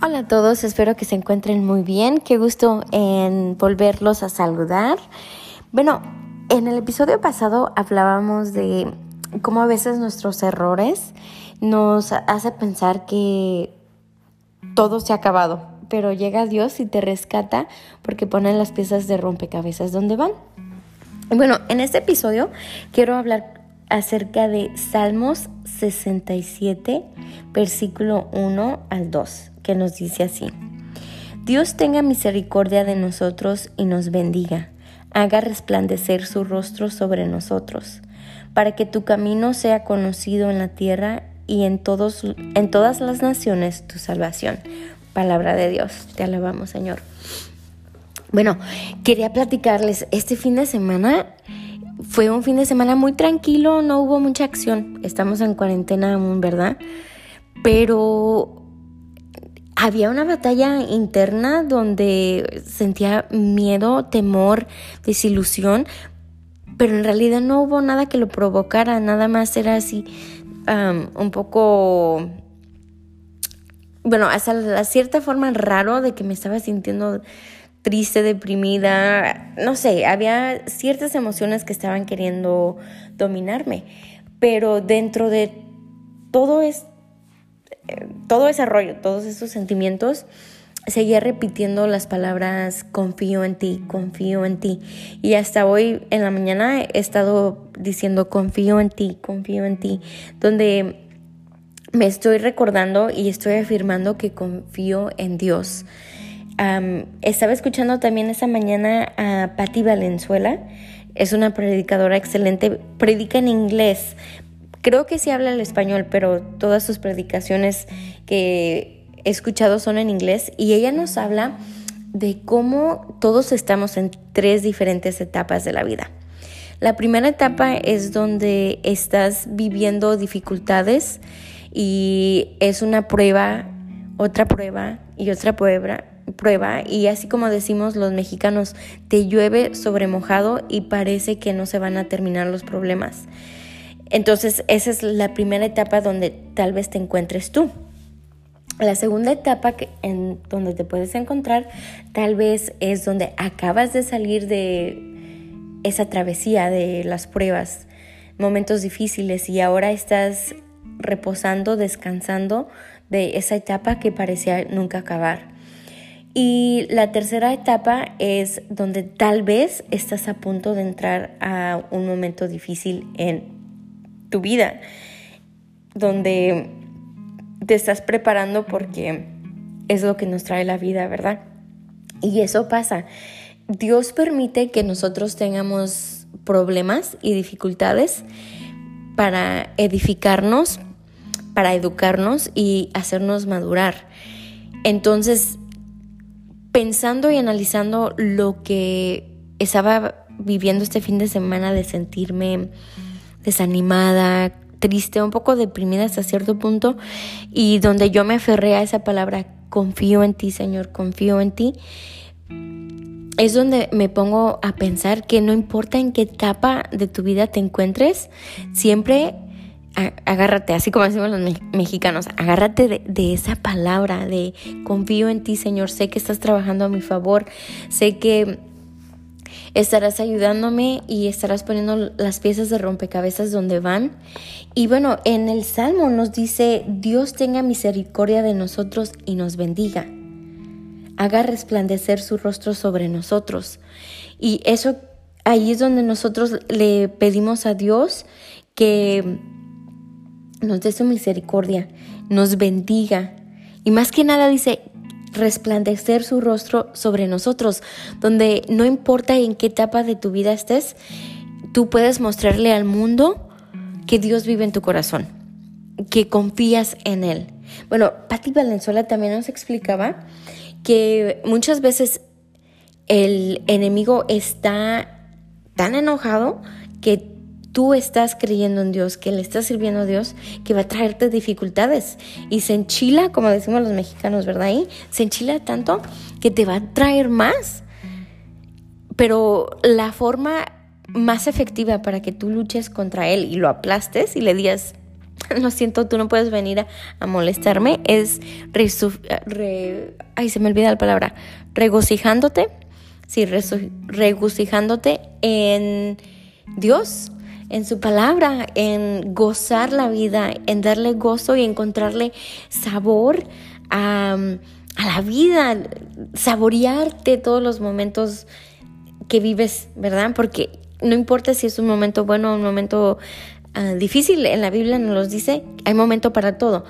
Hola a todos, espero que se encuentren muy bien. Qué gusto en volverlos a saludar. Bueno, en el episodio pasado hablábamos de cómo a veces nuestros errores nos hace pensar que todo se ha acabado, pero llega Dios y te rescata porque pone las piezas de rompecabezas donde van. Bueno, en este episodio quiero hablar acerca de Salmos 67, versículo 1 al 2, que nos dice así. Dios tenga misericordia de nosotros y nos bendiga, haga resplandecer su rostro sobre nosotros, para que tu camino sea conocido en la tierra y en, todos, en todas las naciones tu salvación. Palabra de Dios, te alabamos Señor. Bueno, quería platicarles, este fin de semana fue un fin de semana muy tranquilo, no hubo mucha acción. Estamos en cuarentena aún, ¿verdad? Pero había una batalla interna donde sentía miedo, temor, desilusión, pero en realidad no hubo nada que lo provocara, nada más era así un poco, bueno, hasta la cierta forma raro de que me estaba sintiendo triste, deprimida, no sé, había ciertas emociones que estaban queriendo dominarme, pero dentro de todo, es, todo ese rollo, todos esos sentimientos, seguía repitiendo las palabras confío en ti, confío en ti. Y hasta hoy en la mañana he estado diciendo confío en ti, confío en ti, donde me estoy recordando y estoy afirmando que confío en Dios estaba escuchando también esa mañana a Patti Valenzuela. Es una predicadora excelente. Predica en inglés. Creo que sí habla el español, pero todas sus predicaciones que he escuchado son en inglés. Y ella nos habla de cómo todos estamos en tres diferentes etapas de la vida. La primera etapa es donde estás viviendo dificultades y es una prueba, otra prueba y otra prueba prueba y así como decimos los mexicanos, te llueve sobre mojado y parece que no se van a terminar los problemas. Entonces esa es la primera etapa donde tal vez te encuentres tú. La segunda etapa que, en donde te puedes encontrar tal vez es donde acabas de salir de esa travesía de las pruebas, momentos difíciles y ahora estás reposando, descansando de esa etapa que parecía nunca acabar. Y la tercera etapa es donde tal vez estás a punto de entrar a un momento difícil en tu vida, donde te estás preparando porque es lo que nos trae la vida, ¿verdad? Y eso pasa. Dios permite que nosotros tengamos problemas y dificultades para edificarnos, para educarnos y hacernos madurar. Entonces, pensando y analizando lo que estaba viviendo este fin de semana de sentirme desanimada, triste, un poco deprimida hasta cierto punto, y donde yo me aferré a esa palabra, confío en ti, Señor, confío en ti, es donde me pongo a pensar que no importa en qué etapa de tu vida te encuentres, siempre agárrate, así como decimos los mexicanos, agárrate de, esa palabra de confío en ti, Señor, sé que estás trabajando a mi favor, sé que estarás ayudándome y estarás poniendo las piezas de rompecabezas donde van. Y bueno, en el Salmo nos dice, Dios tenga misericordia de nosotros y nos bendiga. Haga resplandecer su rostro sobre nosotros. Y eso ahí es donde nosotros le pedimos a Dios que nos dé su misericordia, nos bendiga. Y más que nada dice, resplandecer su rostro sobre nosotros, donde no importa en qué etapa de tu vida estés, tú puedes mostrarle al mundo que Dios vive en tu corazón, que confías en Él. Bueno, Patti Valenzuela también nos explicaba que muchas veces el enemigo está tan enojado que tú estás creyendo en Dios, que le estás sirviendo a Dios, que va a traerte dificultades. Y se enchila, como decimos los mexicanos, ¿verdad? Y se enchila tanto que te va a traer más. Pero la forma más efectiva para que tú luches contra Él y lo aplastes y le digas, lo siento, tú no puedes venir a, molestarme, es ay, se me olvida la palabra, regocijándote, sí, regocijándote en Dios, en su palabra, en gozar la vida, en darle gozo y encontrarle sabor a, la vida, saborearte todos los momentos que vives, ¿verdad? Porque no importa si es un momento bueno o un momento Ah, difícil, en la Biblia nos los dice, hay momento para todo,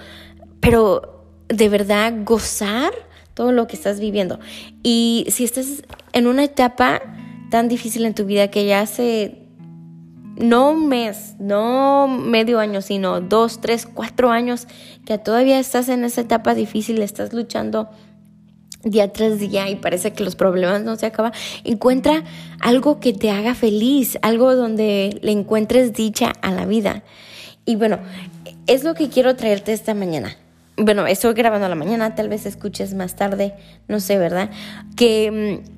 pero de verdad gozar todo lo que estás viviendo. Y si estás en una etapa tan difícil en tu vida que ya hace no un mes, no medio año, sino dos, tres, cuatro años que todavía estás en esa etapa difícil, estás luchando día tras día y parece que los problemas no se acaban, encuentra algo que te haga feliz, algo donde le encuentres dicha a la vida. Y bueno, es lo que quiero traerte esta mañana. Bueno, estoy grabando a la mañana, tal vez escuches más tarde, no sé, ¿verdad? Que mm,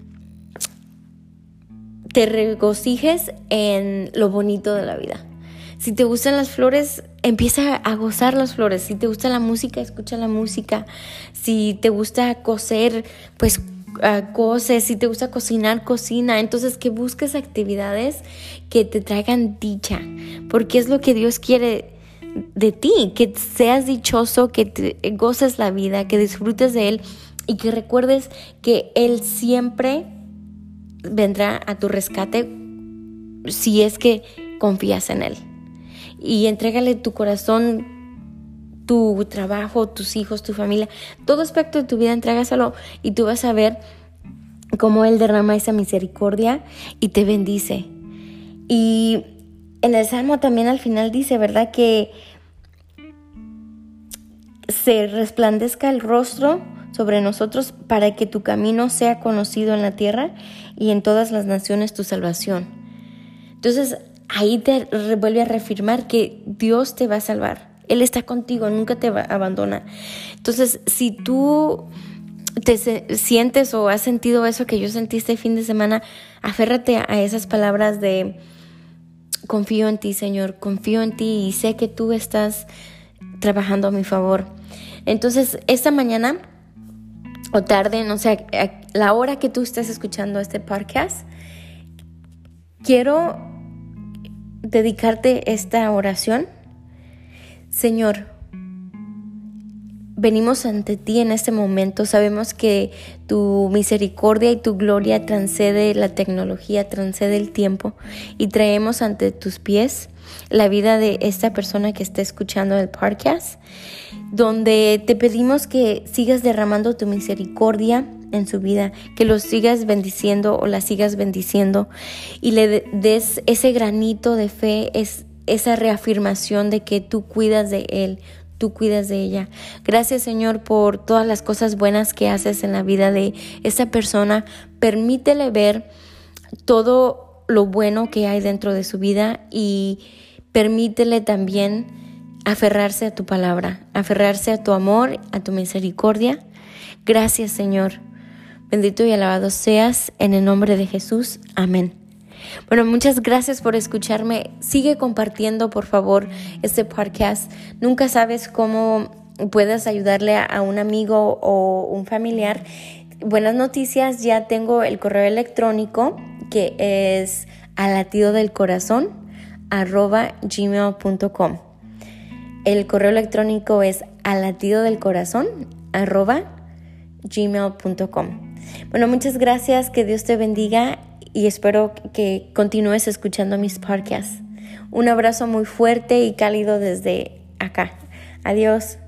te regocijes en lo bonito de la vida. Si te gustan las flores, empieza a gozar las flores. Si te gusta la música, escucha la música. Si te gusta coser, pues uh, cose. Si te gusta cocinar, cocina. Entonces que busques actividades que te traigan dicha, porque es lo que Dios quiere de ti, que seas dichoso, que te goces la vida, que disfrutes de Él y que recuerdes que Él siempre vendrá a tu rescate si es que confías en Él y entrégale tu corazón, tu trabajo, tus hijos, tu familia, todo aspecto de tu vida, entrégaselo y tú vas a ver cómo Él derrama esa misericordia y te bendice. Y en el Salmo también al final dice, ¿verdad? Que se resplandezca el rostro sobre nosotros para que tu camino sea conocido en la tierra y en todas las naciones tu salvación. Entonces, ahí te vuelve a reafirmar que Dios te va a salvar. Él está contigo, nunca te va a abandonar. Entonces, si tú te sientes o has sentido eso que yo sentí este fin de semana, aférrate a esas palabras de confío en ti, Señor, confío en ti y sé que tú estás trabajando a mi favor. Entonces, esta mañana o tarde, no sé, la hora que tú estés escuchando este podcast, quiero dedicarte esta oración. Señor, venimos ante ti en este momento. Sabemos que tu misericordia y tu gloria transcede la tecnología, transcede el tiempo y traemos ante tus pies la vida de esta persona que está escuchando el podcast, donde te pedimos que sigas derramando tu misericordia en su vida, que lo sigas bendiciendo o la sigas bendiciendo y le des ese granito de fe, es, esa reafirmación de que tú cuidas de él, tú cuidas de ella. Gracias Señor por todas las cosas buenas que haces en la vida de esa persona. Permítele ver todo lo bueno que hay dentro de su vida y permítele también aferrarse a tu palabra, aferrarse a tu amor, a tu misericordia. Gracias Señor. Bendito y alabado seas en el nombre de Jesús. Amén. Bueno, muchas gracias por escucharme. Sigue compartiendo, por favor, este podcast. Nunca sabes cómo puedas ayudarle a un amigo o un familiar. Buenas noticias, ya tengo el correo electrónico que es latido del corazón gmail.com. El correo electrónico es latido del corazón arroba gmail.com. Bueno, muchas gracias, que Dios te bendiga y espero que continúes escuchando mis podcasts. Un abrazo muy fuerte y cálido desde acá. Adiós.